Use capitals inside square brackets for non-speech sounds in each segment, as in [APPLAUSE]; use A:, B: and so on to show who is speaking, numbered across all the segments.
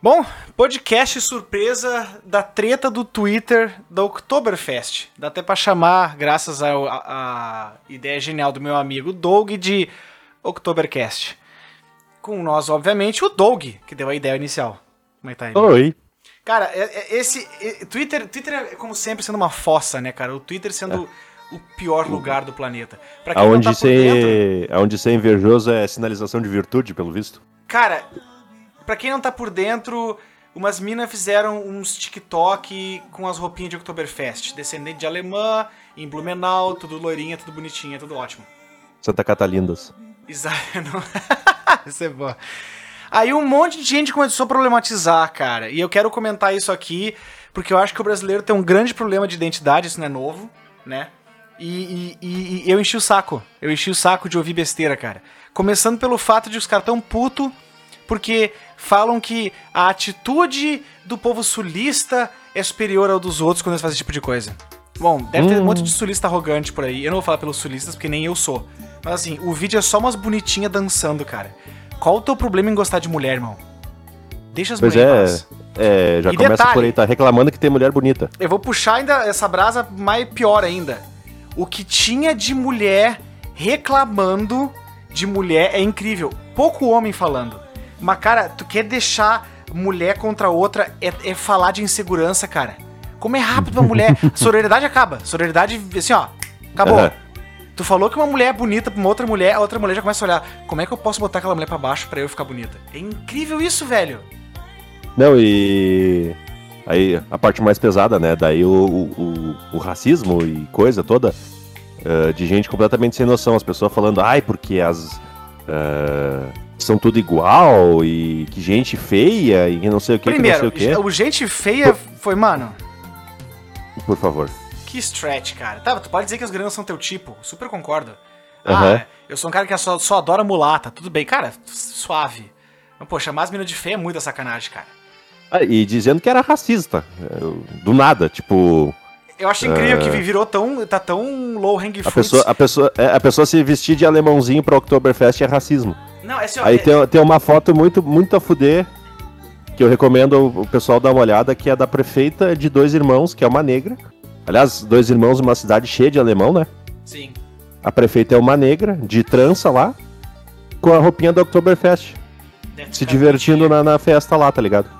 A: Bom, podcast surpresa da treta do Twitter da Oktoberfest. Dá até pra chamar, graças à ideia genial do meu amigo Doug, de Oktobercast. Com nós, obviamente, o Doug, que deu a ideia inicial. Como é que tá aí?
B: Oi.
A: Cara, é- é- esse. é- Twitter, Twitter é como sempre sendo uma fossa, né, cara? O Twitter sendo o pior lugar do planeta. Pra quem
B: Aonde
A: não tá por dentro.
B: ser, aonde ser invejoso é sinalização de virtude, pelo visto.
A: Cara, pra quem não tá por dentro, umas minas fizeram uns TikTok com as roupinhas de Oktoberfest. Descendente de alemã, em Blumenau, tudo loirinha, tudo bonitinha, tudo ótimo.
B: Santa Catalindas.
A: Exato. [LAUGHS] [LAUGHS] Isso é bom. Aí um monte de gente começou a problematizar, cara. E eu quero comentar isso aqui, porque eu acho que o brasileiro tem um grande problema de identidade, isso não é novo, né? E, e- e- eu enchi o saco. Eu enchi o saco de ouvir besteira, cara. Começando pelo fato de os caras tão puto porque falam que a atitude do povo sulista é superior ao dos outros quando eles fazem esse tipo de coisa. Bom, deve ter um monte de sulista arrogante por aí. Eu não vou falar pelos sulistas porque nem eu sou. Mas assim, o vídeo é só umas bonitinhas dançando, cara. Qual o teu problema em gostar de mulher, irmão? Deixa as
B: Pois
A: mulheres
B: é, é, já
A: E
B: começa
A: detalhe-
B: por aí, tá reclamando que tem mulher bonita.
A: Eu vou puxar ainda essa brasa mais pior ainda. O que tinha de mulher reclamando de mulher é incrível. Pouco homem falando. Mas, cara, tu quer deixar mulher contra outra é, é falar de insegurança, cara. Como é rápido uma mulher. [LAUGHS] Sororidade acaba. Sororidade, assim, ó. Acabou.
B: Aham.
A: Tu falou que uma mulher é bonita pra uma outra mulher, a outra mulher já começa a olhar. Como é que eu posso botar aquela mulher pra baixo pra eu ficar bonita? É incrível isso, velho.
B: Não, e. Aí a parte mais pesada, né? Daí o, o, o- o racismo e coisa toda eh, de gente completamente sem noção. As pessoas falando, ai, porque as. eh, são tudo igual e que gente feia e que não sei o que, que não
A: Primeiro,
B: sei o que.
A: o gente feia foi, mano.
B: Por favor.
A: Que stretch, cara. Tá, tu pode dizer que as grandes são teu tipo, super concordo.
B: Aham.
A: Ah, eu sou um cara que só, só adora mulata, tudo bem. Cara, suave. Mas, pô, chamar as meninas de feia é muita sacanagem, cara.
B: Ah, e dizendo que era racista. Do nada, tipo.
A: Eu acho incrível que virou tão. tá tão low hang
B: A
A: fruits.
B: pessoa, a, pessoa, é, a pessoa se vestir de alemãozinho pra Oktoberfest é racismo.
A: Não, esse, ó,
B: Aí
A: é-
B: tem, tem uma foto muito, muito a fuder, que eu recomendo o pessoal dar uma olhada, que é da prefeita de dois irmãos, que é uma negra. Aliás, dois irmãos numa cidade cheia de alemão, né?
A: Sim.
B: A prefeita é uma negra, de trança lá, com a roupinha do Oktoberfest, se divertindo na, na festa lá, tá ligado?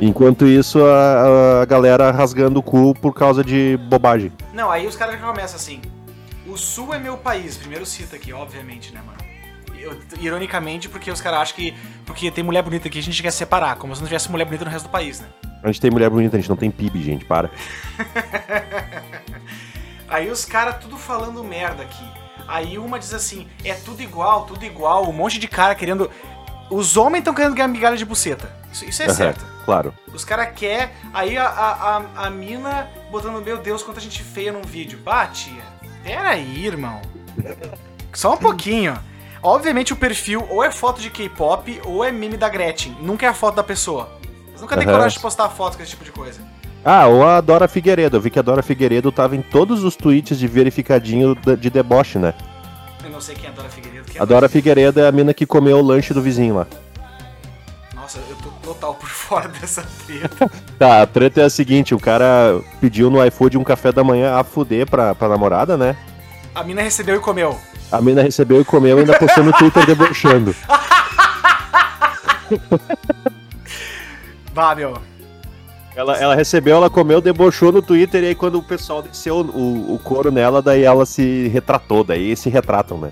B: Enquanto isso, a, a galera rasgando o cu por causa de bobagem.
A: Não, aí os caras já começam assim. O Sul é meu país. Primeiro cita aqui, obviamente, né, mano? Eu- ironicamente, porque os caras acham que. Porque tem mulher bonita aqui, a gente quer separar. Como se não tivesse mulher bonita no resto do país, né?
B: A gente tem mulher bonita, a gente não tem PIB, gente, para. [LAUGHS]
A: Aí os caras tudo falando merda aqui. Aí uma diz assim: é tudo igual, tudo igual. Um monte de cara querendo. Os homens estão querendo ganhar migalha de buceta. Isso, isso é
B: Aham,
A: certo.
B: Claro.
A: Os caras querem. Aí a, a, a, a mina botando, meu Deus, quanta gente feia num vídeo. Bah, tia. Pera aí, irmão. [LAUGHS] Só um pouquinho. Obviamente o perfil ou é foto de K-pop ou é meme da Gretchen. Nunca é a foto da pessoa. Eles nunca têm
B: Aham.
A: coragem de postar fotos com esse tipo de coisa.
B: Ah, ou a Dora Figueiredo. Eu vi que a Dora Figueiredo tava em todos os tweets de verificadinho de deboche, né?
A: Eu não sei quem é a Dora Figueiredo. É
B: A Dora Figueiredo é a mina que comeu o lanche do vizinho lá.
A: Nossa, eu tô total por [LAUGHS] fora dessa treta.
B: Tá, a treta é a seguinte, o cara pediu no iFood um café da manhã a fuder pra, pra namorada, né?
A: A mina recebeu e comeu.
B: A mina recebeu e comeu e ainda postou no Twitter debochando. [LAUGHS]
A: Vá, meu.
B: Ela, ela recebeu, ela comeu, debochou no Twitter, e aí quando o pessoal desceu o, o couro nela, daí ela se retratou, daí se retratam, né?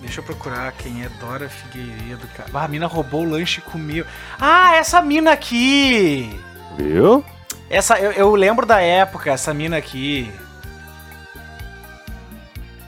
A: Deixa eu procurar quem é Dora Figueiredo, cara. Ah, a mina roubou o lanche e comeu. Ah, essa mina aqui!
B: Viu?
A: Essa, eu, eu lembro da época, essa mina aqui.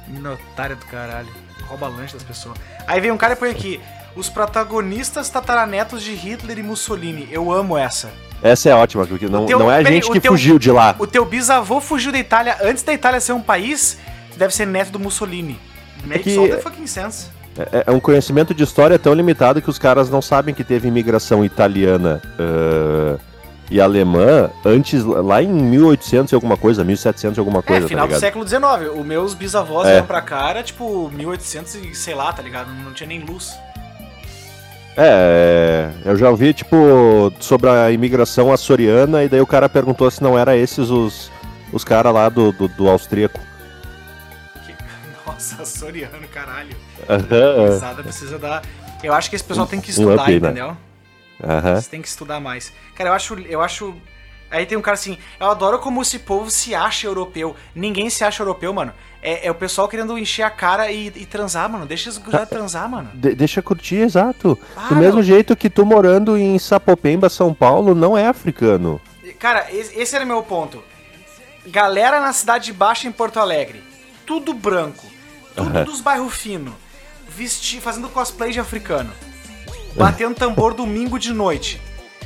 A: Mina otária do caralho. Rouba lanche das pessoas. Aí vem um cara e põe aqui. Os protagonistas tataranetos de Hitler e Mussolini. Eu amo essa.
B: Essa é ótima, porque não,
A: teu-
B: não é a gente que
A: teu-
B: fugiu de lá.
A: O teu bisavô fugiu da Itália antes da Itália ser um país. Deve ser neto do Mussolini. Makes
B: que-
A: all the fucking sense.
B: É, é um conhecimento de história tão limitado que os caras não sabem que teve imigração italiana ah, e alemã antes, lá em 1800 e alguma coisa, 1700 e alguma coisa,
A: é, final
B: tá
A: do século XIX. Os meus bisavós
B: É.
A: vieram pra cá, era tipo 1800 e sei lá, tá ligado? Não tinha nem luz.
B: É, eu já ouvi, tipo, sobre a imigração açoriana, e daí o cara perguntou se não era esses os, os caras lá do, do, do austríaco.
A: Que- [LAUGHS] Nossa, açoriano, caralho. Pesada precisa dar. Eu acho que esse pessoal tem que estudar,
B: up, né?
A: entendeu?
B: aham.
A: Você tem que estudar mais. Cara, eu acho. Eu acho. Aí tem um cara assim, eu adoro como esse povo se acha europeu. Ninguém se acha europeu, mano. É, é o pessoal querendo encher a cara e, e transar, mano. Deixa os gurizada transar, mano.
B: De- deixa curtir, exato.
A: Para.
B: Do mesmo jeito que tu morando em Sapopemba, São Paulo, não é africano.
A: Cara, esse, era meu ponto. Galera na Cidade Baixa em Porto Alegre. Tudo branco. Tudo
B: Aham.
A: dos bairros finos. Fazendo cosplay de africano. Batendo tambor domingo de noite.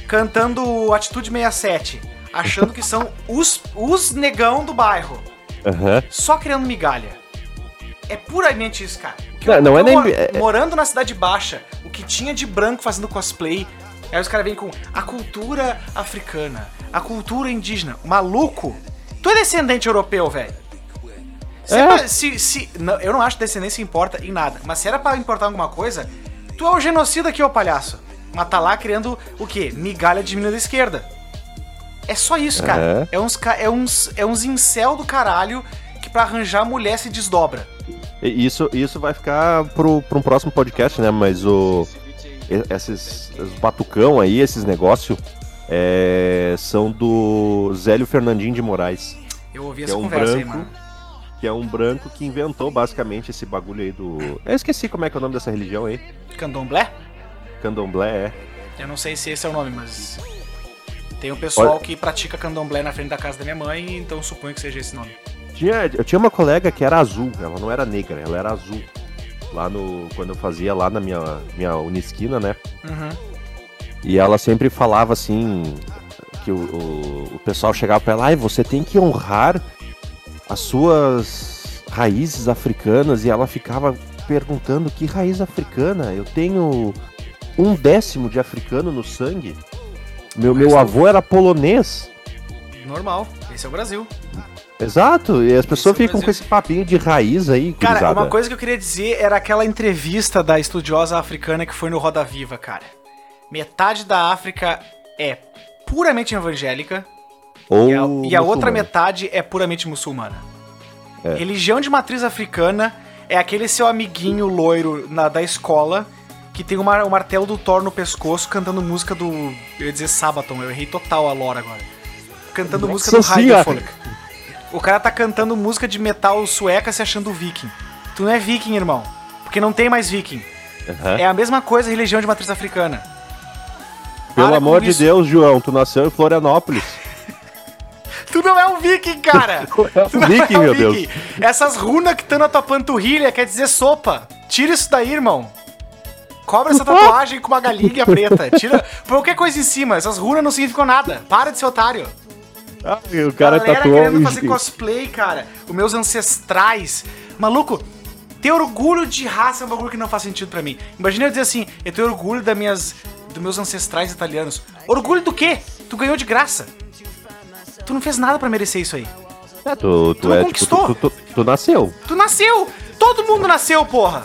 A: Cantando Atitude 67. Achando que são os, os negão do bairro.
B: Aham.
A: Só querendo migalha. É puramente isso, cara.
B: Não,
A: eu-
B: não
A: o
B: é nem-
A: eu mor-
B: é- é-
A: Morando na Cidade Baixa, o que tinha de branco fazendo cosplay. Aí os caras vêm com a cultura africana, a cultura indígena. Maluco! Tu é descendente europeu, velho. Se,
B: É.
A: pra- se, se- não, eu não acho que descendência importa em nada. Mas se era pra importar alguma coisa, tu é o genocida aqui, ô palhaço. Mas tá lá criando o quê? Migalha de menina da esquerda. É só isso, cara. É, uns, ca- é, uns, é uns incel do caralho que pra arranjar mulher se desdobra.
B: Isso, isso vai ficar pro, pro um próximo podcast, né? Mas o. Esses, os batucão aí, esses negócios, são do Zélio Fernandinho de Moraes.
A: Eu ouvi essa
B: é um
A: conversa aí,
B: branco.
A: mano.
B: Que é um branco que inventou basicamente esse bagulho aí do. Eu esqueci como é que é o nome dessa religião aí.
A: Candomblé?
B: Candomblé, é.
A: Eu não sei se esse é o nome, mas. Tem um pessoal
B: Olha-
A: que pratica candomblé na frente da casa da minha mãe, então suponho que seja esse nome.
B: Tinha, eu tinha uma colega que era azul, ela não era negra, ela era azul. Lá no. Quando eu fazia lá na minha, minha Unisquina, né?
A: Uhum.
B: E ela sempre falava assim. Que o, o, o pessoal chegava pra ela, ai, você tem que honrar as suas raízes africanas. E ela ficava perguntando que raiz africana? Eu tenho um décimo de africano no sangue. Meu, meu avô era polonês.
A: Normal. Esse é o Brasil.
B: Exato, e as pessoas
A: Esse é
B: ficam com
A: Brasil.
B: esse papinho de raiz aí,
A: Cara,
B: gurizada.
A: uma coisa que eu queria dizer era aquela entrevista da estudiosa africana que foi no Roda Viva, cara. Metade da África é puramente evangélica
B: Ou
A: e a, e a outra metade é puramente muçulmana.
B: É.
A: Religião de matriz africana é aquele seu amiguinho loiro na- da escola que tem uma- o martelo do Thor no pescoço cantando música do. Eu ia dizer Sabaton, eu errei total a lore agora. Cantando música do
B: Nossa
A: Raider
B: senhora.
A: O cara tá cantando música de metal sueca se achando viking. Tu não é viking, irmão. Porque não tem mais viking.
B: Aham.
A: É a mesma coisa religião de matriz africana.
B: Pelo
A: Para
B: amor de
A: isso.
B: Deus, João, tu nasceu em Florianópolis. [LAUGHS]
A: Tu não é um viking, cara! [LAUGHS] Tu não
B: Viking,
A: é um
B: meu Deus.
A: viking. Essas runas que estão na tua panturrilha quer dizer sopa. Tira isso daí, irmão. Cobra essa [LAUGHS] tatuagem com uma galinha preta. Tira [LAUGHS] qualquer coisa em cima. Essas runas não significam nada. Para de ser otário.
B: Ai, o cara
A: Galera
B: tatuou.
A: querendo fazer cosplay, cara. Os meus ancestrais. Maluco, ter orgulho de raça é um bagulho que não faz sentido pra mim. Imagina eu dizer assim, eu tenho orgulho das minhas, dos meus ancestrais italianos. Orgulho do quê? Tu ganhou de graça. Tu não fez nada pra merecer isso aí.
B: É, tu, tu,
A: Tu
B: é, tipo,
A: conquistou?
B: tu, tu, tu- tu nasceu.
A: Tu nasceu! Todo mundo nasceu, porra!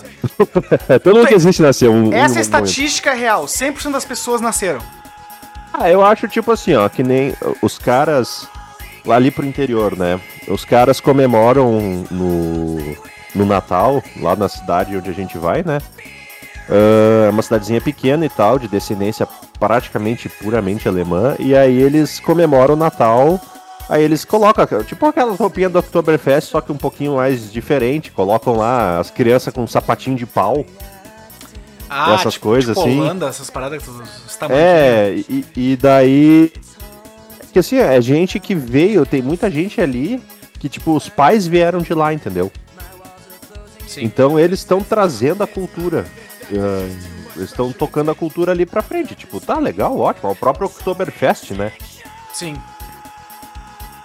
A: [LAUGHS]
B: Todo mundo que existe nasceu. Um,
A: Essa é
B: um momento.
A: estatística real. 100% das pessoas nasceram.
B: Ah, eu acho tipo assim, ó, que nem os caras lá ali pro interior, né? Os caras comemoram no, no Natal, lá na cidade onde a gente vai, né? Ah, É uma cidadezinha pequena e tal, de descendência praticamente puramente alemã, e aí eles comemoram o Natal. Aí eles colocam, tipo aquelas roupinhas do Oktoberfest, só que um pouquinho mais diferente. Colocam lá as crianças com um sapatinho de pau.
A: Ah,
B: Essas coisas,
A: tipo
B: assim.
A: Holanda, essas paradas.
B: É, e, e daí. Que assim, é gente que veio, tem muita gente ali que, tipo, os pais vieram de lá, entendeu?
A: Sim.
B: Então eles estão trazendo a cultura. ah, eles estão tocando a cultura ali pra frente. Tipo, tá legal, ótimo. É o próprio Oktoberfest, né?
A: Sim.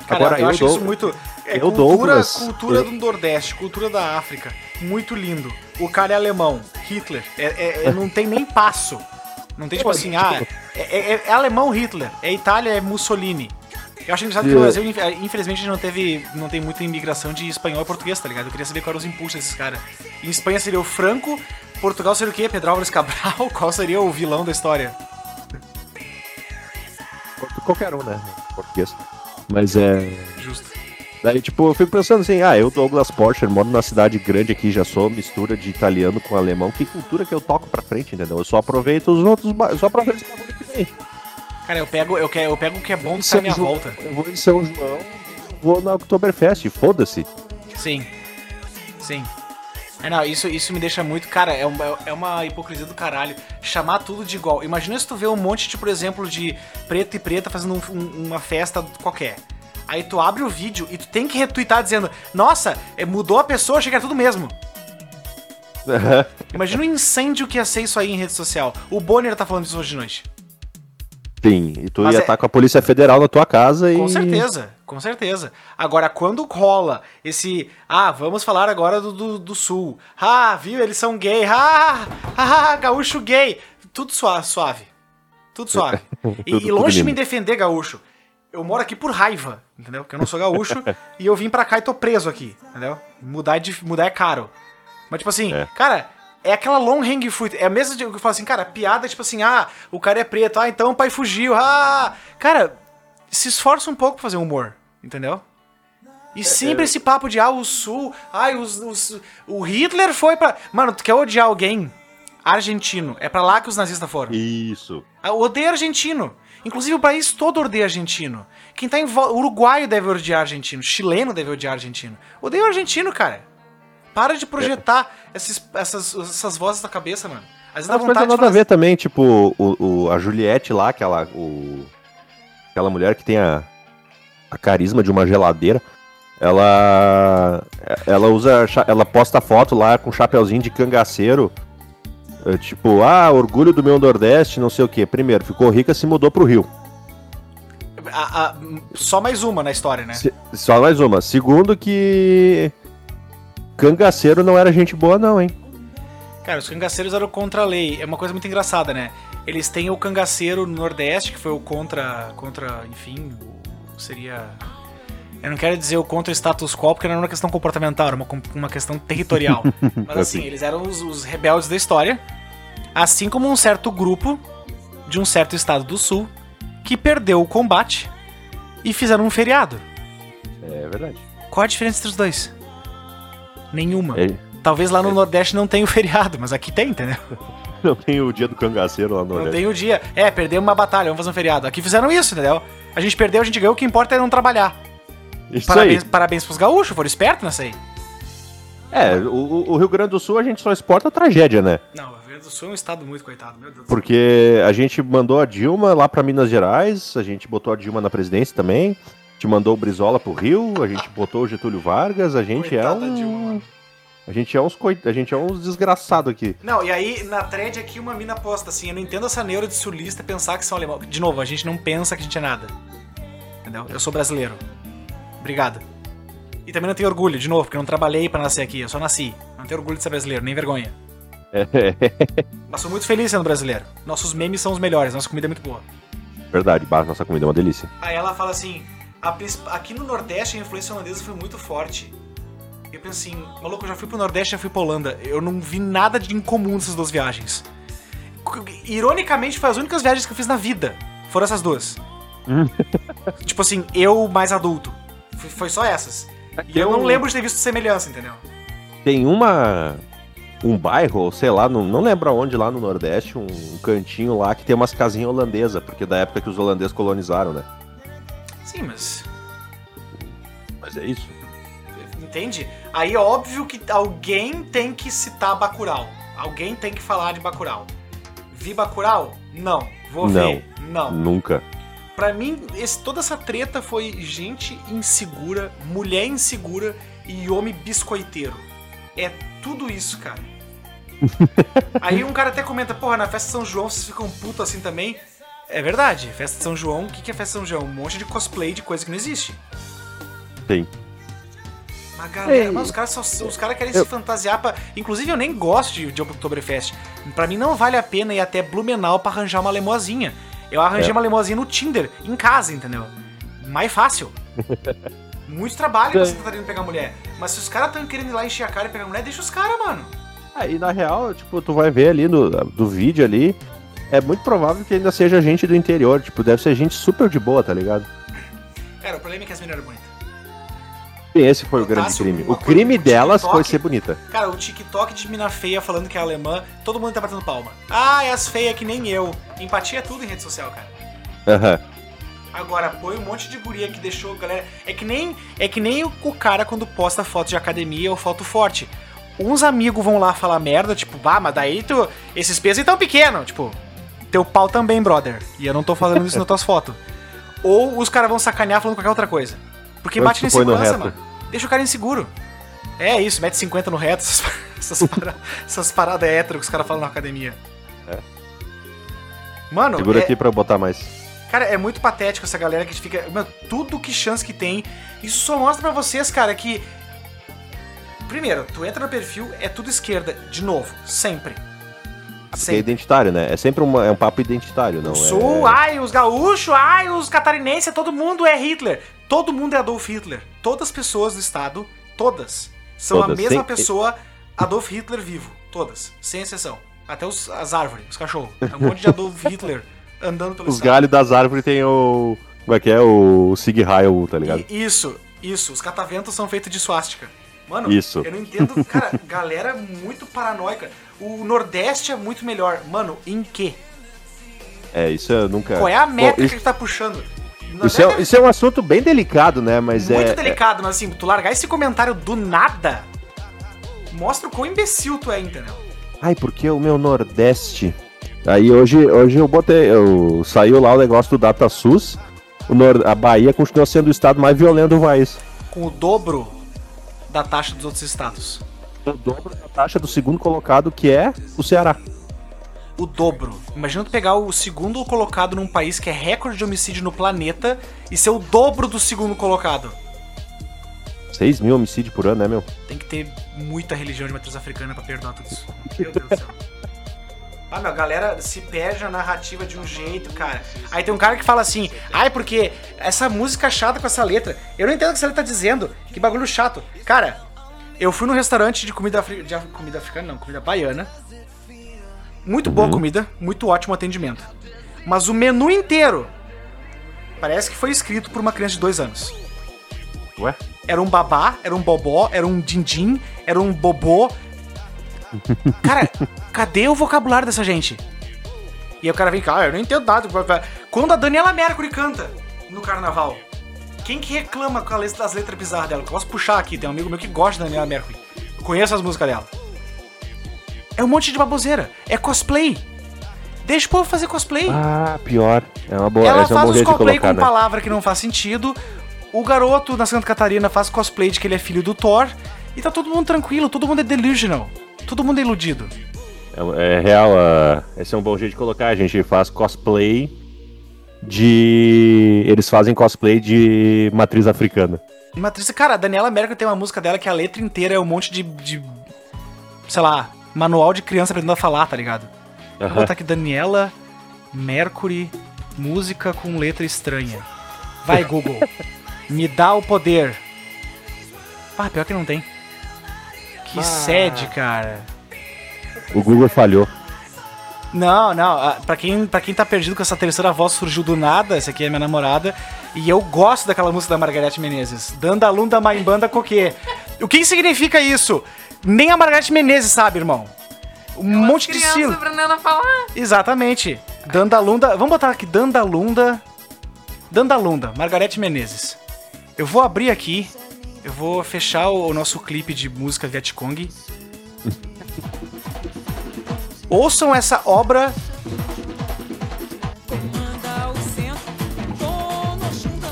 A: Cara,
B: Agora,
A: eu,
B: eu
A: acho
B: dou-
A: isso muito. É
B: eu,
A: cultura,
B: Douglas,
A: cultura
B: eu-
A: do Nordeste, cultura da África. Muito lindo. O cara é alemão, Hitler. É, é- é- não tem nem passo. Não tem tipo assim,
B: tipo-
A: ah, é, é- é alemão Hitler, é Itália, é Mussolini. Eu acho engraçado que no. Brasil, inf- infelizmente, a gente não teve. não tem muita imigração de espanhol e português, tá ligado? Eu queria saber quais eram os impulsos desses caras. Em Espanha seria o Franco, Portugal seria o quê? Pedro Álvares Cabral? [LAUGHS] Qual seria o vilão da história?
B: Qualquer um, né? Português. Mas é.
A: Justo.
B: Daí, tipo, eu fico pensando assim, ah, eu, Douglas Porcher, moro numa cidade grande aqui, já sou mistura de italiano com alemão. Que cultura que eu toco pra frente, entendeu? Eu só aproveito os outros, eu só aproveito os bagulho que tem.
A: Cara, eu pego, eu, quero, eu pego o que é bom que tá
B: São
A: à minha
B: João-
A: volta.
B: Eu vou em São João, vou na Oktoberfest, foda-se.
A: Sim. Sim. É, não, isso, isso me deixa muito. Cara, é, um- é uma hipocrisia do caralho. Chamar tudo de igual. Imagina se tu vê um monte de, por exemplo, de preto e preta fazendo um- um- uma festa qualquer. Aí tu abre o vídeo e tu tem que retweetar dizendo: Nossa, é, mudou a pessoa, achei que era tudo mesmo. Imagina o incêndio que ia ser isso aí em rede social. O Bonner tá falando isso hoje de noite.
B: Sim, e tu
A: Mas
B: ia
A: é-
B: estar com a Polícia Federal na tua casa e.
A: Com certeza, com certeza. Agora, quando rola esse. Ah, vamos falar agora do, do, do sul. Ah, viu? Eles são gay. Ah, ah, gaúcho gay. Tudo suave. suave. Tudo suave. [LAUGHS] E,
B: Tudo-
A: e longe de me defender, gaúcho. Eu moro aqui por raiva, entendeu? Porque eu não sou gaúcho [LAUGHS] e eu vim pra cá e tô preso aqui, entendeu? Mudar, de, mudar é caro. Mas, tipo assim,
B: É.
A: cara, é aquela long hang fruit. É a mesma de- que eu falo assim, cara, piada, tipo assim, ah, o cara é preto, ah, então o pai fugiu, ah. Cara, se esforça um pouco pra fazer humor, entendeu? E
B: É,
A: sempre esse papo de, ah, o sul, ai, os, os- o Hitler foi pra. Mano, tu quer odiar alguém? Argentino. É pra lá que os nazistas foram.
B: Isso.
A: Ah, Odeia argentino. Inclusive o país todo odeia argentino. Quem tá em volta. Uruguaio deve odiar argentino. Chileno deve odiar argentino. Odeia o argentino, cara. Para de projetar esses- essas, essas vozes na cabeça, mano. Às vezes dá vontade de
B: nada a ver também, tipo, o, o- a Juliette lá, aquela, o, aquela mulher que tem a, a carisma de uma geladeira, ela ela usa, ela posta foto lá com chapeuzinho de cangaceiro, é, tipo, ah, orgulho do meu Nordeste, não sei o que. Primeiro, ficou rica, se mudou pro Rio.
A: A- a- só mais uma na história, né?
B: Se- só mais uma. Segundo que cangaceiro não era gente boa não, hein?
A: Cara, os cangaceiros eram contra a lei. É uma coisa muito engraçada, né? Eles têm o cangaceiro no Nordeste, que foi o contra. contra, enfim, o- seria. Eu não quero dizer o contra o status quo, porque não era uma questão comportamental, era uma, uma questão territorial. [LAUGHS] Mas assim,
B: Assim.
A: eles eram os, os rebeldes da história. Assim como um certo grupo de um certo estado do sul que perdeu o combate e fizeram um feriado.
B: É verdade.
A: Qual a diferença entre os dois? Nenhuma.
B: É,
A: Talvez lá no Nordeste não tenha o feriado, mas aqui tem, entendeu? [LAUGHS]
B: não tem o dia do cangaceiro lá no
A: Não
B: Nordeste.
A: tem o dia. É, perdemos uma batalha, vamos fazer um feriado. Aqui fizeram isso, entendeu? A gente perdeu, a gente ganhou, o que importa é não trabalhar.
B: Isso
A: Parabéns,
B: aí.
A: parabéns pros gaúchos, foram espertos nessa aí.
B: É, o, o Rio Grande do Sul a gente só exporta tragédia, né?
A: Não, o Rio Grande do Sul é um estado muito coitado, meu Deus do céu.
B: Porque a gente mandou a Dilma lá pra Minas Gerais, a gente botou a Dilma na presidência também, gente mandou o Brizola pro Rio, a gente botou o Getúlio Vargas, a gente
A: Coitada
B: é
A: da Dilma,
B: um. A gente é uns coit... a gente é uns desgraçados aqui.
A: Não, e aí na thread aqui uma mina posta assim, eu não entendo essa neuro de sulista pensar que são alemão. De novo, a gente não pensa que a gente é nada. Entendeu? Eu sou brasileiro. Obrigado. E também não tenho orgulho, de novo, porque eu não trabalhei pra nascer aqui, eu só nasci. Não tenho orgulho de ser brasileiro, nem vergonha. [LAUGHS] Mas sou muito feliz sendo brasileiro. Nossos memes são os melhores, nossa comida é muito boa.
B: Verdade, nossa comida é uma delícia.
A: Aí ela fala assim: "A princip- aqui no Nordeste a influência holandesa foi muito forte. Eu penso assim, maluco, eu já fui pro Nordeste já fui pra Holanda. Eu não vi nada de incomum nessas duas viagens. Ironicamente, foi as únicas viagens que eu fiz na vida. Foram essas duas. [LAUGHS] tipo assim, eu mais adulto. Foi- só essas. E eu não lembro de ter visto semelhança, entendeu?
B: Tem uma. Um bairro, sei lá, não, não lembro aonde lá no Nordeste, um, um cantinho lá que tem umas casinhas holandesas, porque da época que os holandeses colonizaram, né?
A: Sim, mas.
B: Mas é isso.
A: Entende? Aí é óbvio que alguém tem que citar Bacurau. Alguém tem que falar de Bacurau. Vi Bacurau? Não. Vou
B: Não.
A: ver? Não.
B: Nunca.
A: Pra mim, esse- toda essa treta foi gente insegura, mulher insegura e homem biscoiteiro. É tudo isso, cara. [LAUGHS] Aí um cara até comenta, porra, na festa de São João vocês ficam puto assim também. É verdade, festa de São João, o que que é festa de São João? Um monte de cosplay de coisa que não existe.
B: Tem.
A: Mas galera, mas os caras, só, os caras querem
B: eu-
A: se fantasiar pra. Inclusive, eu nem gosto de, de Oktoberfest. Pra mim não vale a pena ir até Blumenau pra arranjar uma lemoazinha. Eu arranjei
B: É.
A: uma lemoazinha no Tinder, em casa, entendeu? Mais fácil. [LAUGHS] Muito trabalho
B: É.
A: você tá indo pegar mulher. Mas se os caras estão querendo ir lá encher a cara e pegar mulher, deixa os caras, mano.
B: Aí, na real, tipo, tu vai ver ali no do vídeo ali, é muito provável que ainda seja gente do interior, tipo, deve ser gente super de boa, tá ligado?
A: Cara, o problema é que as meninas eram bonitas.
B: E esse foi o grande crime. O crime delas
A: TikTok-
B: foi ser bonita.
A: Cara, o TikTok de mina feia falando que é alemã, todo mundo tá batendo palma. Ah, é as feias que nem eu. Empatia é tudo em rede social, cara.
B: Aham.
A: Agora, põe um monte de guria que deixou a galera. É que nem é que nem o o cara quando posta foto de academia ou foto forte. Uns amigos vão lá falar merda, tipo, bah, mas daí tu. Esses pesos aí tão pequeno. Tipo, teu pau também, brother. E eu não tô fazendo isso nas tuas fotos. Ou os caras vão sacanear falando qualquer outra coisa. Porque bate na
B: põe no
A: insegurança, mano. Deixa o cara inseguro. É isso, mete 50 no reto, [LAUGHS] essas, essas, para- essas paradas hétero que os caras falam na academia.
B: É.
A: Mano,
B: Segura
A: é-
B: aqui pra eu botar mais.
A: Cara, é muito patético essa galera que fica. Meu, tudo que chance que tem. Isso só mostra pra vocês, cara, que. Primeiro, tu entra no perfil, é tudo esquerda, de novo, sempre.
B: Porque é identitário, né? É sempre uma, é um papo identitário, não
A: O Sul,
B: é...
A: ai, os gaúchos, ai, os catarinenses, todo mundo é Hitler. Todo mundo é Adolf Hitler. Todas as pessoas do estado, todas, são
B: Todas,
A: a mesma pessoa, Adolf Hitler vivo. Todas, sem exceção. Até os, as árvores, os cachorros. É um monte de Adolf [LAUGHS] Hitler andando pelo
B: Os
A: estado.
B: galhos das árvores tem o... Como é que é? O Sig Heil, tá ligado?
A: I- Isso, isso. Os cataventos são feitos de suástica. Mano,
B: Isso.
A: eu não entendo. Cara, [LAUGHS] galera muito paranoica. O Nordeste é muito melhor. Mano, em quê?
B: É, isso eu nunca...
A: Qual é a
B: Bom,
A: métrica
B: isso,
A: que tá puxando?
B: isso, é, isso é um assunto bem delicado, né? Mas
A: muito
B: é...
A: delicado, mas assim, tu largar esse comentário do nada mostra o quão imbecil tu é, entendeu?
B: Ai, porque o meu Nordeste. Aí hoje, hoje eu botei. Eu, saiu lá o negócio do DataSUS. O Nor- a Bahia continua sendo o estado mais violento do país.
A: Com o dobro da taxa dos outros estados.
B: O dobro da taxa do segundo colocado, que é o Ceará.
A: O dobro. Imagina tu pegar o segundo colocado num país que é recorde de homicídio no planeta e ser o dobro do segundo colocado.
B: 6 mil homicídios por ano, né, meu?
A: Tem que ter muita religião de matriz africana pra perdoar tudo isso. Meu Deus do céu. Ah, meu, a galera se perde na narrativa de um jeito, cara. Aí tem um cara que fala assim, ai, porque essa música chata com essa letra. Eu não entendo o que essa letra tá dizendo. Que bagulho chato. Cara, eu fui num restaurante de comida, de comida africana, não, comida baiana. Muito boa comida, muito ótimo atendimento. Mas o menu inteiro parece que foi escrito por uma criança de dois anos.
B: Ué?
A: Era um babá, era um bobó, era um dindim, era um bobô. [LAUGHS] Cara, cadê o vocabulário dessa gente? E aí o cara vem cá, ah, eu não entendo nada. Quando a Daniela Mercury canta no carnaval, quem que reclama com a letra das letras bizarras dela? Eu posso puxar aqui, tem um amigo meu que gosta da Daniela Mercury. Eu conheço as músicas dela. É um monte de baboseira. É cosplay. Deixa o povo fazer cosplay.
B: Ah, pior. É uma boa.
A: Ela
B: é
A: faz
B: bom
A: os cosplay
B: colocar,
A: com
B: né?
A: palavra que não faz sentido. O garoto na Santa Catarina faz cosplay de que ele é filho do Thor. E tá todo mundo tranquilo, todo mundo é delusional. Todo mundo é iludido.
B: É, é real, ah, esse é um bom jeito de colocar. A gente faz cosplay de. Eles fazem cosplay de matriz africana.
A: Matriz, cara, a Daniela Mercury tem uma música dela que a letra inteira é um monte de. de sei lá, manual de criança aprendendo a falar, tá ligado? Vou
B: Aham.
A: botar aqui Daniela Mercury, música com letra estranha. Vai, [LAUGHS] Google. Me dá o poder. Ah, pior que não tem. Que sede, cara.
B: O Google falhou.
A: Não, não. ah, Pra quem, pra quem tá perdido com essa terceira voz surgiu do nada, essa aqui é minha namorada. E eu gosto daquela música da Margarete Menezes. Dandalunda Maimbanda Coquê. O que significa isso? Nem a Margarete Menezes sabe, irmão. Um monte de estilo.
C: aprendendo a falar.
A: Exatamente. Dandalunda. Vamos botar aqui Dandalunda. Dandalunda, Margarete Menezes. Eu vou abrir aqui. Eu vou fechar o, o nosso clipe de música Vietcong. [LAUGHS] Ouçam essa obra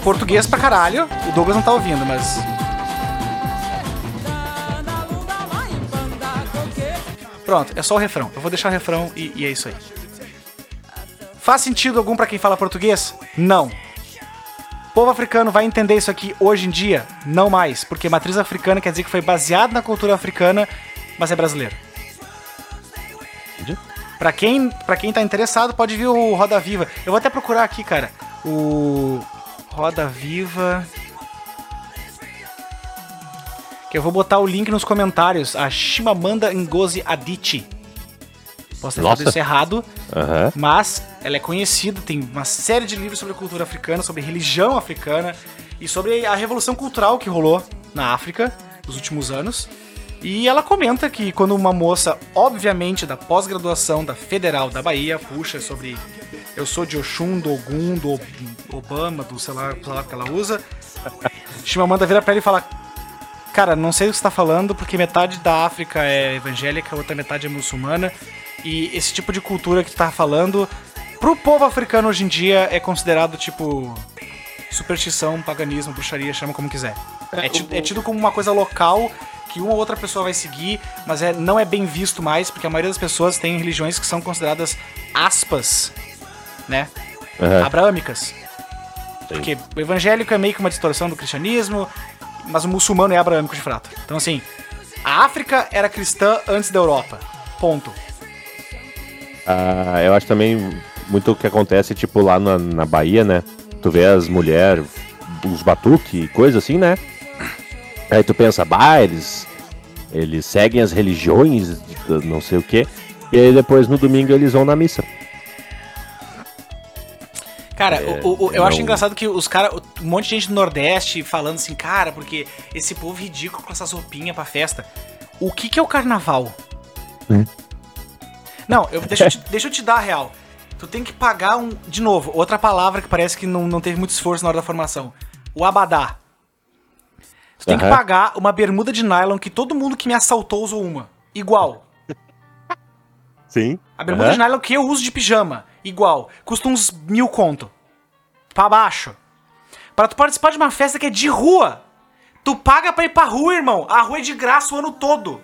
A: português pra caralho. O Douglas não tá ouvindo, mas. Pronto, é só o refrão. Eu vou deixar o refrão e, e é isso aí. Faz sentido algum pra quem fala português? Não. Povo africano vai entender isso aqui hoje em dia? Não mais, porque matriz africana quer dizer que foi baseado na cultura africana, mas é brasileiro. Pra quem, pra quem tá interessado, pode vir o Roda Viva. Eu vou até procurar aqui, cara. O Roda Viva. que eu vou botar o link nos comentários, a Shimamanda Ngozi Adichie. Posso ter falado isso errado,
B: Aham.
A: mas ela é conhecida, tem uma série de livros sobre cultura africana, sobre religião africana e sobre a revolução cultural que rolou na África nos últimos anos. E ela comenta que quando uma moça, obviamente da pós-graduação da Federal da Bahia, puxa sobre eu sou de Oxum, do Ogum, do Ob- Obama, do sei lá, sei lá que ela usa, [LAUGHS] Chimamanda vira pra ele e fala: Cara, não sei o que você tá falando, porque metade da África é evangélica, a outra metade é muçulmana. E esse tipo de cultura que tu tá falando, pro povo africano hoje em dia é considerado tipo superstição, paganismo, bruxaria, chama como quiser. É, ti- é tido como uma coisa local que uma ou outra pessoa vai seguir, mas é, não é bem visto mais, porque a maioria das pessoas tem religiões que são consideradas aspas, né?
B: Aham.
A: Abraâmicas. Porque o evangélico é meio que uma distorção do cristianismo, mas o muçulmano é abraâmico de fato. Então, assim, a África era cristã antes da Europa. Ponto.
B: Ah, eu acho também muito o que acontece, tipo, lá na, na Bahia, né? Tu vê as mulheres, os batuque, coisa assim, né? Aí tu pensa, bah, eles, eles seguem as religiões, não sei o quê. E aí depois no domingo eles vão na missa.
A: Cara,
B: É,
A: o- o- eu
B: não-
A: acho engraçado que os caras, um monte de gente do Nordeste falando assim, cara, porque esse povo ridículo com essas roupinhas pra festa. O que que é o carnaval?
B: Hum.
A: Não, eu, deixa, eu te, deixa eu te dar a real. Tu tem que pagar um. De novo, outra palavra que parece que não, não teve muito esforço na hora da formação. O abadá. Tu tem que pagar uma bermuda de nylon que todo mundo que me assaltou usou uma. Igual.
B: Sim.
A: A bermuda de nylon que eu uso de pijama, igual. Custa uns mil conto. Pra baixo. Pra tu participar de uma festa que é de rua. Tu paga pra ir pra rua, irmão. A rua é de graça o ano todo.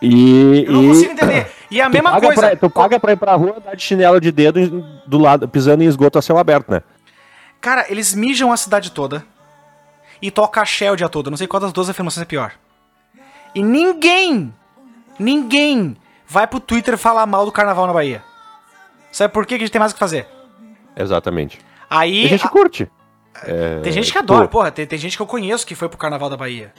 B: E,
A: Eu não
B: e
A: consigo entender. E a
B: tu
A: mesma coisa.
B: Pra, tu paga pra ir pra rua, dar de chinelo de dedo do lado, pisando em esgoto a céu aberto, né?
A: Cara, eles mijam a cidade toda. E toca axé o dia todo. Não sei qual das duas afirmações é pior. E ninguém, ninguém vai pro Twitter falar mal do carnaval na Bahia. Sabe por quê? Que a gente tem mais o que fazer.
B: Exatamente.
A: Aí.
B: A gente
A: a-
B: curte.
A: tem gente que adora,
B: pô.
A: porra. Tem, tem gente que eu conheço que foi pro carnaval da Bahia.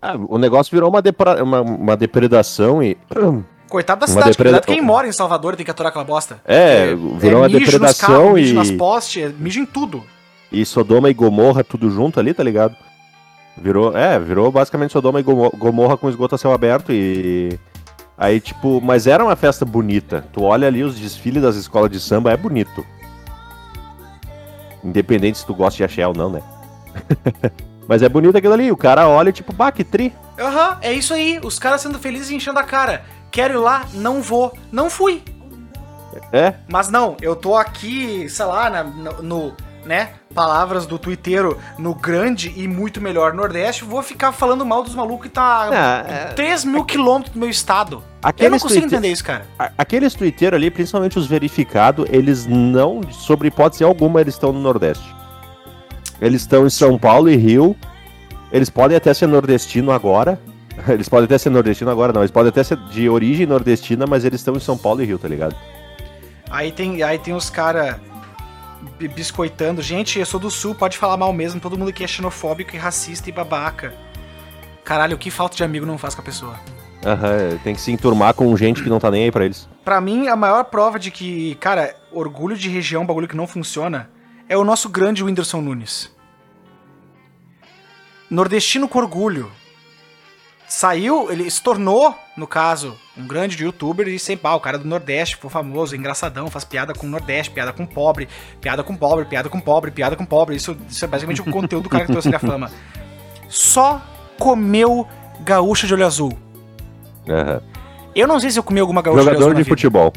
B: Ah, o negócio virou uma, depra- uma, uma depredação e. [CLEARS THROAT]
A: Coitado da cidade,
B: depreda-
A: cuidado quem mora em Salvador tem que aturar aquela bosta.
B: É, virou uma
A: mijo nos
B: depredação
A: carros, mijo
B: e-
A: nas postes, é mijo em tudo.
B: E Sodoma e Gomorra tudo junto ali, tá ligado? Virou, é, virou basicamente Sodoma e Gomo- Gomorra com esgoto a céu aberto e aí tipo, mas era uma festa bonita. Tu olha ali os desfiles das escolas de samba, é bonito. Independente se tu gosta de axé ou não, né? [LAUGHS] mas é bonito aquilo ali, o cara olha e tipo, bah, que tri.
A: Aham, é isso aí. Os caras sendo felizes e enchendo a cara. Quero ir lá, não vou. Não fui.
B: É,
A: Mas não, eu tô aqui, sei lá, na- no, no, né, palavras do twitteiro, no grande e muito melhor Nordeste, vou ficar falando mal dos malucos que tá
B: Ah, é.
A: 3 mil quilômetros do meu estado. eu não
B: Aqueles
A: consigo entender isso, cara.
B: aqueles twitteiros ali, principalmente os verificados, eles não, sobre hipótese alguma, eles estão no Nordeste. Eles estão em São Paulo e Rio. Eles podem até ser nordestino agora. [LAUGHS] Eles podem até ser nordestino agora, não. Eles podem até ser de origem nordestina, mas eles estão em São Paulo e Rio, tá ligado?
A: Aí tem, aí tem os caras biscoitando. Gente, eu sou do sul, pode falar mal mesmo. Todo mundo aqui é xenofóbico e racista e babaca. Caralho, que falta de amigo não faz com a pessoa.
B: Aham, tem que se enturmar com gente que não tá nem aí pra eles.
A: Pra mim, a maior prova de que, cara, orgulho de região, é bagulho que não funciona, é o nosso grande Whindersson Nunes. Nordestino com orgulho. Saiu, ele se tornou, no caso, um grande youtuber e sempre, ah, o cara do Nordeste, ficou famoso, engraçadão, faz piada com o Nordeste, piada com pobre, piada com pobre, piada com pobre, piada com pobre. Isso, isso é basicamente o conteúdo do cara que trouxe ele à fama. Só comeu gaúcha de olho azul.
B: Aham.
A: Eu não sei se eu comi alguma gaúcha de olho azul
B: Jogador de futebol.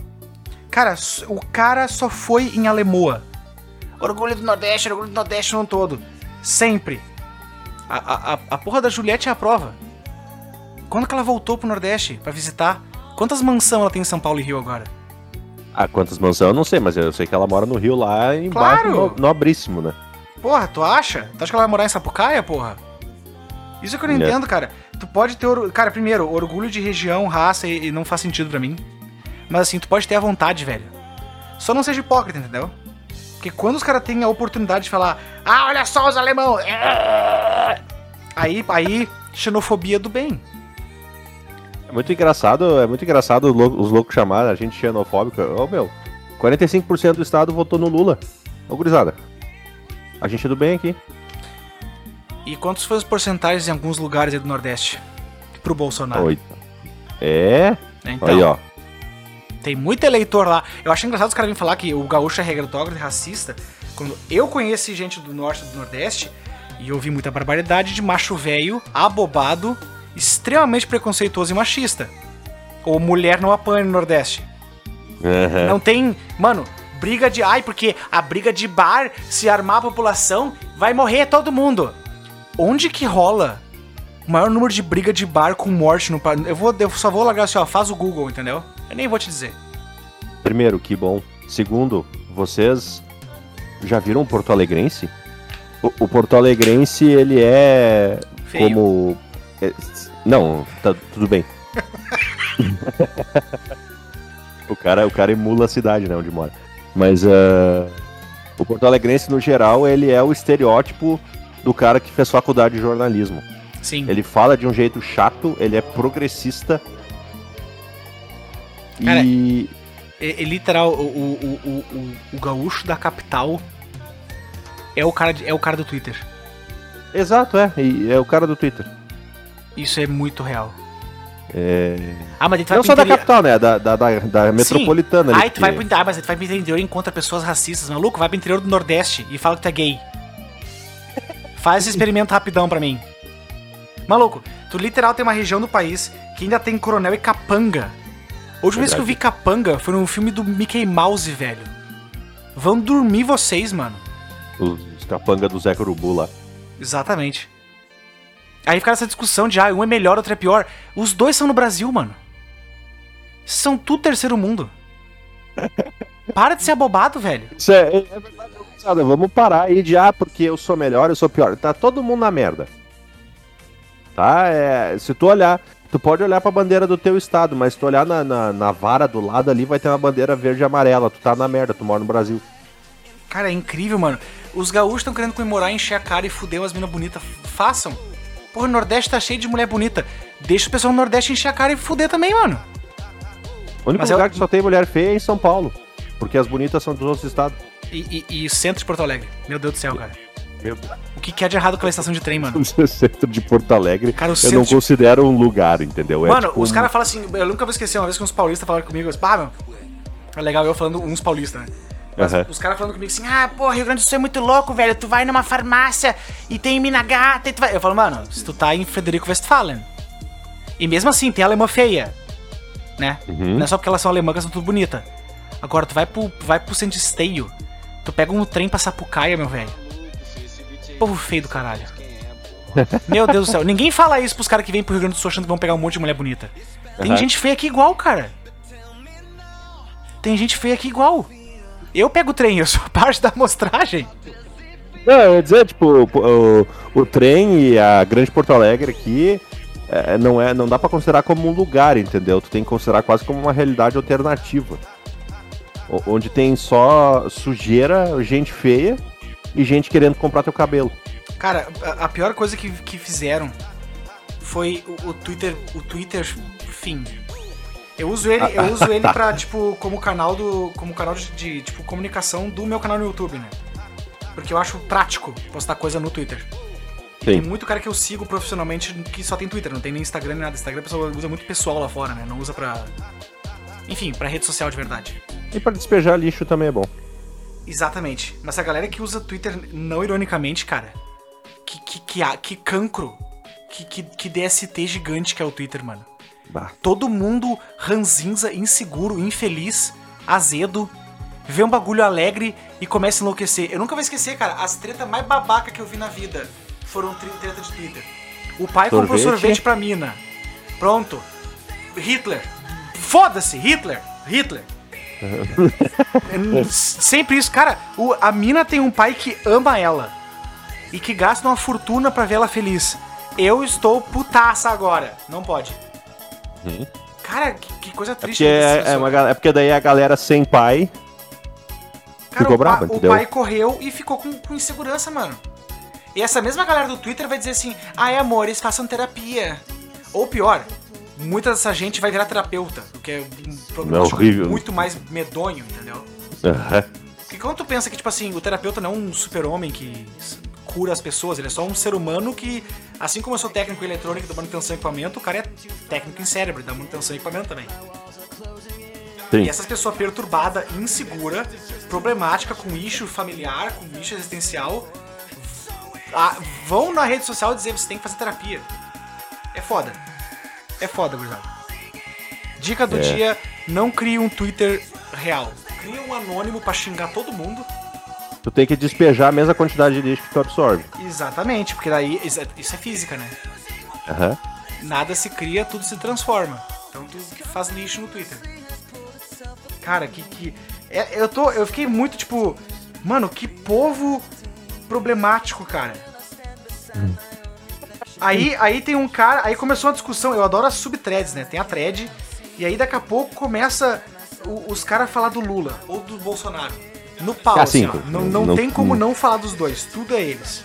A: Cara, o cara só foi em Alemoa. Orgulho do Nordeste, orgulho do Nordeste no todo. Sempre. A, a- a porra da Juliette é a prova. Quando que ela voltou pro Nordeste pra visitar? Quantas mansões ela tem em São Paulo e Rio agora?
B: Ah, quantas mansões eu não sei, mas eu sei que ela mora no Rio lá embaixo,
A: Claro!
B: no, nobríssimo, né?
A: Porra, tu acha? Tu acha que ela vai morar em Sapucaia, porra? Isso que eu não
B: É.
A: entendo, cara. Tu pode ter. or- Cara, primeiro, orgulho de região, raça e, e não faz sentido pra mim. Mas assim, tu pode ter a vontade, velho. Só não seja hipócrita, entendeu? Porque quando os caras têm a oportunidade de falar, ah, olha só os alemão. é", Aí, aí xenofobia do bem.
B: É muito engraçado, é muito engraçado os lou- os loucos chamarem a gente xenofóbico. Ô meu, 45% do estado votou no Lula. Ô gurizada, a gente é do bem aqui.
A: E quantos foram as porcentagens em alguns lugares aí do Nordeste pro Bolsonaro?
B: Oito. É?
A: Então,
B: aí ó.
A: tem muito eleitor lá. Eu acho engraçado os caras virem falar que o gaúcho é regretógrafo e racista. Quando eu conheci gente do Norte e do Nordeste e ouvi muita barbaridade de macho velho, abobado, extremamente preconceituoso e machista. Ou mulher não apanha no Nordeste.
B: Aham.
A: Não tem. Mano, briga de. Ai, porque a briga de bar, se armar a população, vai morrer todo mundo. Onde que rola o maior número de briga de bar com morte no país? Eu, vou, eu só vou largar assim, ó, faz o Google, entendeu? Eu nem vou te dizer.
B: Primeiro, que bom. Segundo, vocês já viram o Porto Alegrense? O, o Porto Alegrense, ele é
A: Feio.
B: como... é, não, tá tudo bem. [LAUGHS] o, cara, o cara emula a cidade, né, onde mora. Mas ah, o Porto Alegrense, no geral, ele é o estereótipo do cara que fez faculdade de jornalismo.
A: Sim.
B: Ele fala de um jeito chato, ele é progressista.
A: Cara,
B: E...
A: É, é literal, o, o, o, o, o gaúcho da capital é o cara, de- é o cara do Twitter.
B: Exato, é. E é o cara do Twitter.
A: Isso é muito real.
B: É...
A: Ah, mas
B: Não só da
A: interior-
B: capital, né? Da, da, da, da metropolitana. ali,
A: Ai, tu vai pro, ah, mas tu vai pro interior e encontra pessoas racistas. Maluco, vai pro interior do Nordeste e fala que tu é gay. [LAUGHS] Faz esse experimento rapidão pra mim. Maluco, tu literal tem uma região do país que ainda tem coronel e capanga. A última vez que eu vi capanga foi num filme do Mickey Mouse, velho. Vão dormir vocês, mano.
B: Os, os capanga do Zé Urubu lá.
A: Exatamente. Aí fica essa discussão de, ah, um é melhor, outro é pior. Os dois são no Brasil, mano. São tudo terceiro mundo. [LAUGHS] Para de ser abobado, velho.
B: Isso é, é, é verdade, gurizada. Vamos parar aí de, ah, porque eu sou melhor, eu sou pior. Tá todo mundo na merda. Tá? É, se tu olhar, tu pode olhar pra bandeira do teu estado, mas se tu olhar na, na, na vara do lado ali, vai ter uma bandeira verde e amarela. Tu tá na merda, tu mora no Brasil.
A: Cara, é incrível, mano. Os gaúchos estão querendo comemorar, encher a cara e fuder umas minas bonitas. Façam. Porra, o Nordeste tá cheio de mulher bonita. Deixa o pessoal no Nordeste encher a cara e fuder também, mano.
B: O único
A: Mas
B: lugar
A: eu-
B: que só tem mulher feia é em São Paulo. Porque as bonitas são dos outros estados.
A: E, e, e o centro de Porto Alegre. Meu Deus do céu, cara.
B: Meu
A: O que, que é de errado com aquela estação de trem, mano? [LAUGHS]
B: O centro de Porto Alegre,
A: Cara, o
B: eu não
A: de-
B: considero um lugar, entendeu? É
A: Mano,
B: tipo
A: os
B: um-
A: caras falam assim, eu nunca vou esquecer, uma vez que uns paulistas falaram comigo, eu disse, pá, meu, é legal eu falando uns paulistas, né? Mas
B: Aham.
A: os caras falando comigo assim, ah, pô, Rio Grande do Sul é muito louco, velho, tu vai numa farmácia e tem mina gata e tu vai... Eu falo, mano, se tu tá em Frederico Westphalen, e mesmo assim, tem alemã feia, né?
B: Uhum.
A: Não é só porque elas são alemãs que elas são tudo bonita. Agora, tu vai pro, vai pro centro de esteio, tu pega um trem pra Sapucaia, meu velho. Povo feio do caralho. [LAUGHS] Meu Deus do céu. Ninguém fala isso pros caras que vêm pro Rio Grande do Sul achando que vão pegar um monte de mulher bonita. Tem
B: Aham.
A: gente feia aqui igual, cara. Tem gente feia aqui igual. Eu pego o trem, eu sou parte da amostragem.
B: Não, eu ia dizer, tipo, o, o, o trem e a Grande Porto Alegre aqui é, não, é, não dá pra considerar como um lugar, entendeu? Tu tem que considerar quase como uma realidade alternativa. Onde tem só sujeira, gente feia e gente querendo comprar teu cabelo.
A: Cara, a, pior coisa que, que fizeram foi o, o Twitter. O Twitter, fim. Eu uso ele, eu uso ele [LAUGHS] pra, tipo, como canal do. Como canal de, de, tipo, comunicação do meu canal no YouTube, né? Porque eu acho prático postar coisa no Twitter. Tem muito cara que eu sigo profissionalmente que só tem Twitter, não tem nem Instagram nem nada. Instagram a pessoa usa muito pessoal lá fora, né? Não usa pra. Enfim, pra rede social de verdade.
B: E pra despejar lixo também é bom.
A: Exatamente. Mas a galera que usa Twitter não ironicamente, cara, que, que, que, que cancro, que, que, que DST gigante que é o Twitter, mano.
B: Bah.
A: Todo mundo ranzinza, inseguro, infeliz, azedo, vê um bagulho alegre e começa a enlouquecer. Eu nunca vou esquecer, cara, as tretas mais babaca que eu vi na vida foram treta de Twitter. O pai comprou
B: Sorvete.
A: sorvete pra mina. Pronto. Hitler. Foda-se, Hitler. Hitler. [LAUGHS] Sempre isso, cara. o- a mina tem um pai que ama ela e que gasta uma fortuna pra ver ela feliz. Eu estou putaça agora. Não pode. Cara, que, que coisa
B: É
A: triste.
B: porque,
A: desse
B: é, é uma, é porque daí a galera sem pai.
A: Cara,
B: ficou
A: o,
B: brava,
A: o
B: entendeu?
A: pai correu e ficou com, com insegurança, mano. E essa mesma galera do Twitter vai dizer assim: ai, amores, façam terapia. Ou pior, muita dessa gente vai virar terapeuta, o que é um problema
B: É
A: muito mais medonho, entendeu?
B: Aham.
A: Porque quando tu pensa que, tipo assim, o terapeuta não é um super-homem que cura as pessoas, ele é só um ser humano que, assim como eu sou técnico em eletrônica da manutenção e equipamento, o cara é técnico em cérebro da manutenção e equipamento também.
B: Sim.
A: E essas pessoas perturbadas, insegura, problemática, com issue familiar, com issue existencial, vão na rede social dizer você tem que fazer terapia. É foda. É foda, gurizada. Dica do
B: É.
A: dia: não crie um Twitter real. Cria um anônimo pra xingar todo mundo.
B: Tu tem que despejar a mesma quantidade de lixo que tu absorve.
A: Exatamente, porque daí isso é- é física, né?
B: Aham.
A: Nada se cria, tudo se transforma. Então tu faz lixo no Twitter. Cara, que. que é- eu, tô, eu fiquei muito tipo. Mano, que povo problemático, cara. Aí, aí tem um cara. Aí começou uma discussão. Eu adoro as subthreads, né? Tem a thread. E aí daqui a pouco começa o- os caras falar do Lula ou do Bolsonaro. No pau,
B: Ah,
A: assim. Não, não,
B: não-
A: tem como não falar dos dois. Tudo é eles.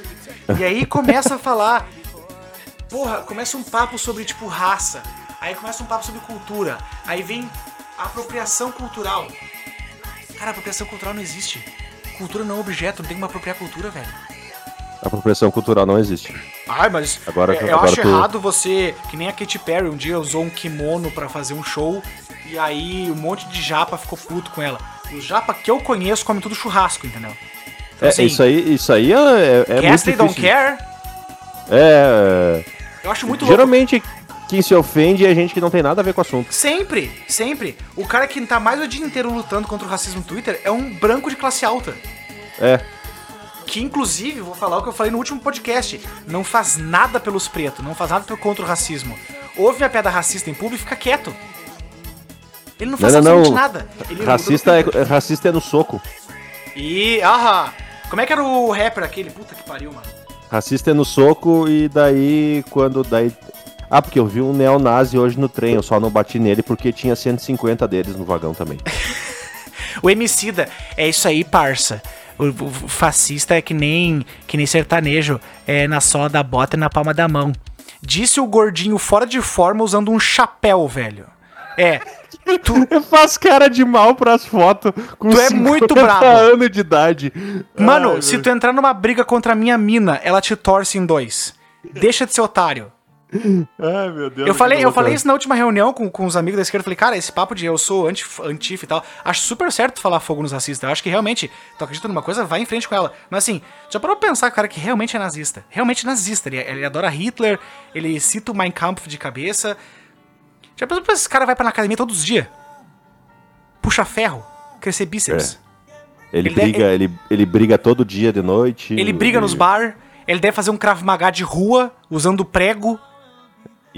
A: E aí começa a falar Porra, começa um papo sobre, tipo, raça. Aí começa um papo sobre cultura. Aí vem apropriação cultural. Cara, apropriação cultural não existe. Cultura não é objeto, não tem como apropriar cultura, velho.
B: Apropriação cultural não existe.
A: Ai, mas
B: Agora-
A: é- eu
B: agora
A: acho
B: tu-
A: errado você, que nem a Katy Perry, um dia usou um kimono pra fazer um show e aí um monte de japa ficou puto com ela. Os japa que eu conheço comem tudo churrasco, entendeu? Então,
B: É,
A: assim,
B: isso aí, isso aí é, é, é muito
A: don't care.
B: É,
A: Eu acho muito louco.
B: geralmente quem se ofende é gente que não tem nada a ver com o assunto.
A: Sempre, sempre. O cara que tá mais o dia inteiro lutando contra o racismo no Twitter é um branco de classe alta.
B: É,
A: Que inclusive, vou falar o que eu falei no último podcast, não faz nada pelos pretos, não faz nada contra o racismo. Ouve minha piada racista em público e fica quieto. Ele não faz
B: não, não,
A: absolutamente
B: não.
A: nada. Ele
B: Racista é, racista é no soco.
A: E, aham. Como é que era o rapper aquele? Puta que pariu, mano.
B: Racista é no soco e daí quando daí Ah, porque eu vi um neonazi hoje no trem, eu só não bati nele porque tinha 150 deles no vagão também. [LAUGHS]
A: O Emicida, é isso aí, parça. O, o- o fascista é que nem que nem sertanejo, é na sola da bota e na palma da mão. Disse o gordinho fora de forma usando um chapéu, velho. É, tu, [LAUGHS]
B: Eu faço cara de mal pras fotos com
A: Tu é muito
B: 50
A: brabo.
B: anos de idade.
A: Mano,
B: Ai,
A: se tu entrar numa briga contra a minha mina, ela te torce em dois. Deixa de ser otário.
B: Ai, meu Deus.
A: Eu falei, eu falei isso na última reunião com, com os amigos da esquerda. Falei, cara, esse papo de eu sou anti, antifa e tal. Acho super certo falar fogo nos racistas. Eu acho que realmente, tu acredita numa coisa, vai em frente com ela. Mas assim, já parou pra pensar, cara, que realmente é nazista. Realmente nazista. Ele, ele adora Hitler, ele cita o Mein Kampf de cabeça. Já pensou que esse cara vai pra academia todos os dias? Puxa ferro, crescer bíceps.
B: Ele,
A: ele
B: briga, ele, ele briga todo dia de noite.
A: Ele briga nos bar, ele deve fazer um Krav Maga de rua, usando prego.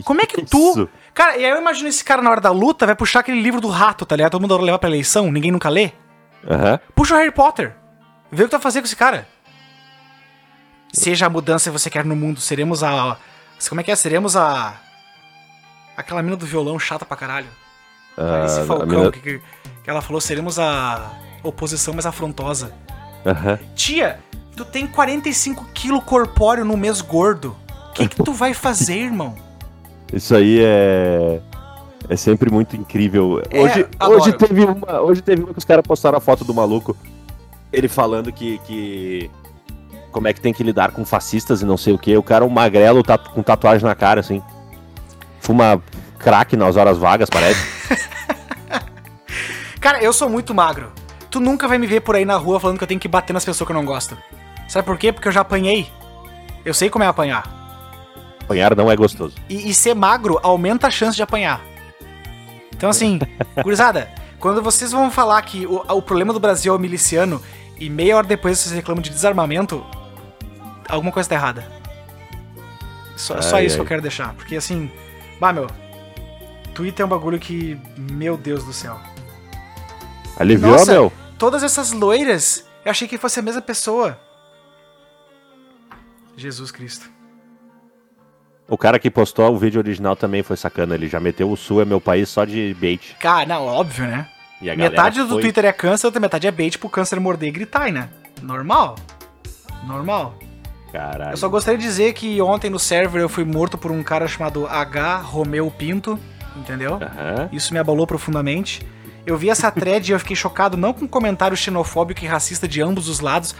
A: Como é que tu.
B: Isso.
A: Cara, e aí eu imagino esse cara na hora da luta vai puxar aquele livro do rato, tá ligado? Todo mundo vai levar pra eleição, ninguém nunca lê.
B: Aham.
A: Puxa o Harry Potter. Vê o que tu vai fazer com esse cara. Seja a mudança que você quer no mundo, seremos a. Como é que é? Seremos a. Aquela mina do violão chata pra caralho.
B: Ah,
A: Falcão
B: mina-
A: que, que, ela falou, seremos a oposição mais afrontosa.
B: Aham.
A: Tia, tu tem 45 quilos corpóreo no mês gordo. O que, que tu vai fazer, irmão?
B: Isso aí é. É sempre muito incrível.
A: É,
B: hoje,
A: adoro.
B: hoje, teve uma, hoje teve uma que os caras postaram a foto do maluco. Ele falando que, que. Como é que tem que lidar com fascistas e não sei o que. O cara, um magrelo tatu- com tatuagem na cara, assim. Fuma crack nas horas vagas, parece. [LAUGHS]
A: Cara, eu sou muito magro. Tu nunca vai me ver por aí na rua falando que eu tenho que bater nas pessoas que eu não gosto. Sabe por quê? Porque eu já apanhei. Eu sei como é apanhar.
B: Apanhar não é gostoso.
A: E, e ser magro aumenta a chance de apanhar. Então, assim, [LAUGHS] gurizada, quando vocês vão falar que o, o problema do Brasil é o miliciano e meia hora depois vocês reclamam de desarmamento, alguma coisa tá errada. Só, só
B: Ai,
A: isso que
B: ai.
A: eu quero deixar. Porque, assim, bah, meu, Twitter é um bagulho que, meu Deus do céu.
B: Aliviou,
A: Nossa.
B: meu?
A: Todas essas loiras, eu achei que fosse a mesma pessoa. Jesus Cristo.
B: O cara que postou o vídeo original também foi sacana. Ele já meteu o Sul é meu país só de bait.
A: Cara, não, óbvio, né? Metade do
B: foi-
A: Twitter é câncer, outra metade é bait pro câncer morder e gritar, né? Normal. Normal.
B: Caralho.
A: Eu só gostaria de dizer que ontem no server eu fui morto por um cara chamado H. Romeu Pinto, entendeu? Isso me abalou profundamente. Eu vi essa thread e eu fiquei chocado não com comentário xenofóbico e racista de ambos os lados,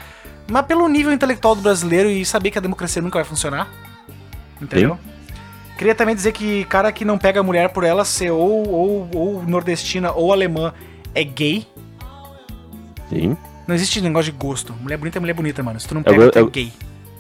A: mas pelo nível intelectual do brasileiro e saber que a democracia nunca vai funcionar. Entendeu? Queria também dizer que cara que não pega mulher por ela ser ou, ou, ou nordestina ou alemã é gay.
B: Sim.
A: Não existe negócio de gosto. Mulher bonita é mulher bonita, mano. Se tu não
B: Eu
A: pega,
B: go-
A: tu é
B: eu-
A: gay.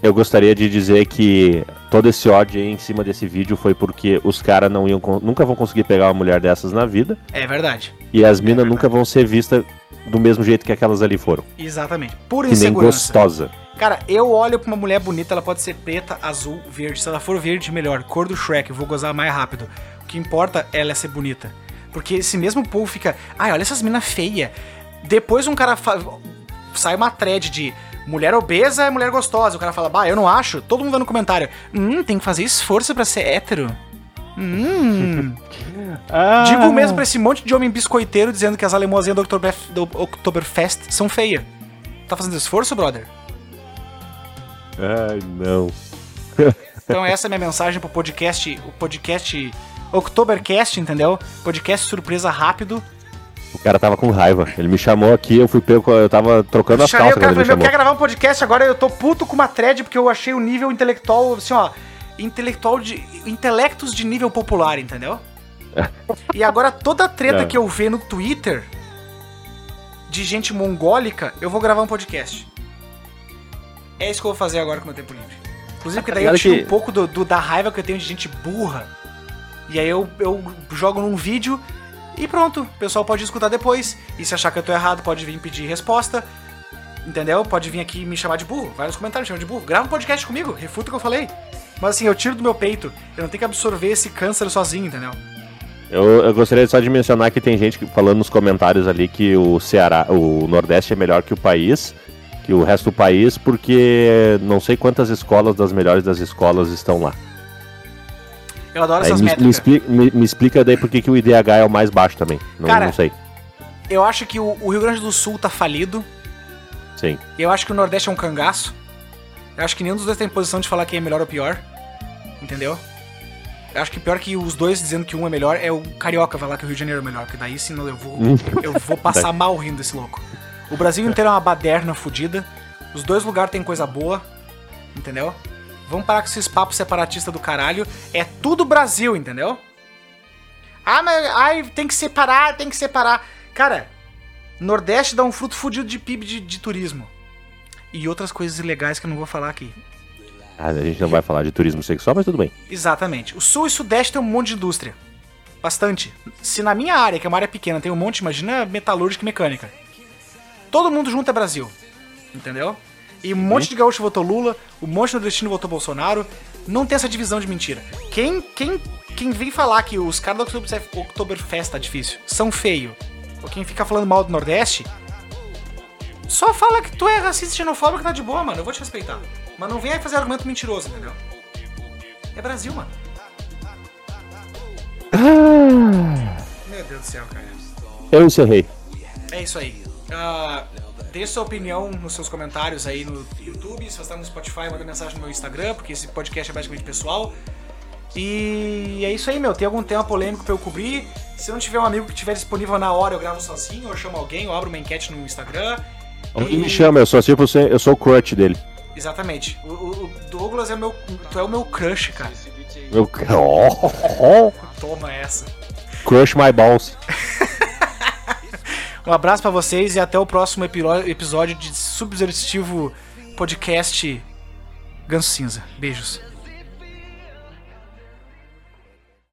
B: Eu gostaria de dizer que todo esse ódio aí em cima desse vídeo foi porque os caras não iam nunca vão conseguir pegar uma mulher dessas na vida
A: É verdade.
B: e as minas nunca vão ser vistas do mesmo jeito que aquelas ali foram.
A: Exatamente. Pura
B: Que nem gostosa.
A: Cara, eu olho pra uma mulher bonita, ela pode ser preta, azul, verde. Se ela for verde, melhor. Cor do Shrek, eu vou gozar mais rápido. O que importa é ela ser bonita. Porque esse mesmo povo fica, ai, olha essas minas feias. Depois um cara fa- sai uma thread de mulher obesa é mulher gostosa. O cara fala, bah, eu não acho. Todo mundo no comentário, hum, tem que fazer esforço pra ser hétero. Hum. [LAUGHS] Digo o mesmo pra esse monte de homem biscoiteiro dizendo que as alemoazinhas do, Oktoberf- do Oktoberfest são feias. Tá fazendo esforço, brother?
B: Ai, não. [LAUGHS]
A: Então essa é a minha mensagem pro podcast, o podcast Oktobercast, entendeu? Podcast surpresa rápido.
B: O cara tava com raiva. Ele me chamou aqui, eu fui pego, eu tava trocando as calças
A: o cara falei, meu, quer gravar um podcast agora? Eu tô puto com uma thread porque eu achei o nível intelectual, assim, ó, intelectual de intelectos de nível popular, entendeu? [LAUGHS] E agora toda a treta
B: É.
A: que eu ver no Twitter de gente mongólica, eu vou gravar um podcast. É isso que eu vou fazer agora com o meu tempo livre. Inclusive, porque daí eu tiro
B: que-
A: um pouco do, do- da raiva que eu tenho de gente burra. E aí eu, eu jogo num vídeo e pronto. O pessoal pode escutar depois. E se achar que eu tô errado, pode vir pedir resposta. Entendeu? Pode vir aqui me chamar de burro. Vai nos comentários, me chama de burro. Grava um podcast comigo, refuta o que eu falei. Mas assim, eu tiro do meu peito. Eu não tenho que absorver esse câncer sozinho, entendeu?
B: Eu, eu gostaria só de mencionar que tem gente falando nos comentários ali que o Ceará, o Nordeste é melhor que o país, que o resto do país, porque não sei quantas escolas das melhores das escolas estão lá.
A: Eu adoro
B: Aí
A: essas
B: me, me
A: métricas.
B: expli- me- me explica daí por que o IDH é o mais baixo também. Não,
A: Cara,
B: não sei.
A: Eu acho que o, o Rio Grande do Sul tá falido.
B: Sim.
A: Eu acho que o Nordeste é um cangaço. Eu acho que nenhum dos dois tem posição de falar quem é melhor ou pior. Entendeu? Eu acho que pior que os dois dizendo que um é melhor é o Carioca falar que o Rio de Janeiro é melhor. Porque daí sim eu vou,
B: Hum.
A: eu vou passar [LAUGHS] mal rindo desse louco. O Brasil inteiro é uma baderna fodida. Os dois lugares tem coisa boa. Entendeu? Vamos parar com esses papos separatistas do caralho. É tudo Brasil, entendeu? Ah, mas ai, tem que separar, tem que separar. Cara, Nordeste dá um fruto fudido de PIB de, de turismo. E outras coisas ilegais que eu não vou falar aqui.
B: Ah, a gente não vai falar de turismo sexual, mas tudo bem.
A: Exatamente. O Sul e Sudeste tem um monte de indústria. Bastante. Se na minha área, que é uma área pequena, tem um monte, imagina metalúrgica e mecânica. Todo mundo junto é Brasil. Entendeu? E um monte de gaúcho votou Lula, um monte de nordestino votou Bolsonaro. Não tem essa divisão de mentira. Quem, quem, quem vem falar que os caras do Oktoberfest, tá difícil são feio, ou quem fica falando mal do Nordeste, só fala que tu é racista e xenofóbico que tá de boa, mano. Eu vou te respeitar. Mas não vem aí fazer argumento mentiroso, entendeu? É Brasil, mano. Meu Deus do céu, cara.
B: Eu encerrei.
A: É isso aí. Ah, deixe sua opinião nos seus comentários aí no YouTube. Se você está no Spotify, manda mensagem no meu Instagram, porque esse podcast é basicamente pessoal. E é isso aí, meu. Tem algum tema polêmico pra eu cobrir? Se não tiver um amigo que estiver disponível na hora, eu gravo sozinho, ou eu chamo alguém, eu abro uma enquete no Instagram.
B: Ele me chama, eu sou tipo, eu sou o crutch dele.
A: Exatamente. O, o- Douglas é meu. Tu é o meu crush, cara.
B: Eu... Oh, [LAUGHS]
A: Toma essa.
B: crush my balls. [LAUGHS]
A: Um abraço pra vocês e até o próximo episódio de Subversivo Podcast Ganso Cinza. Beijos.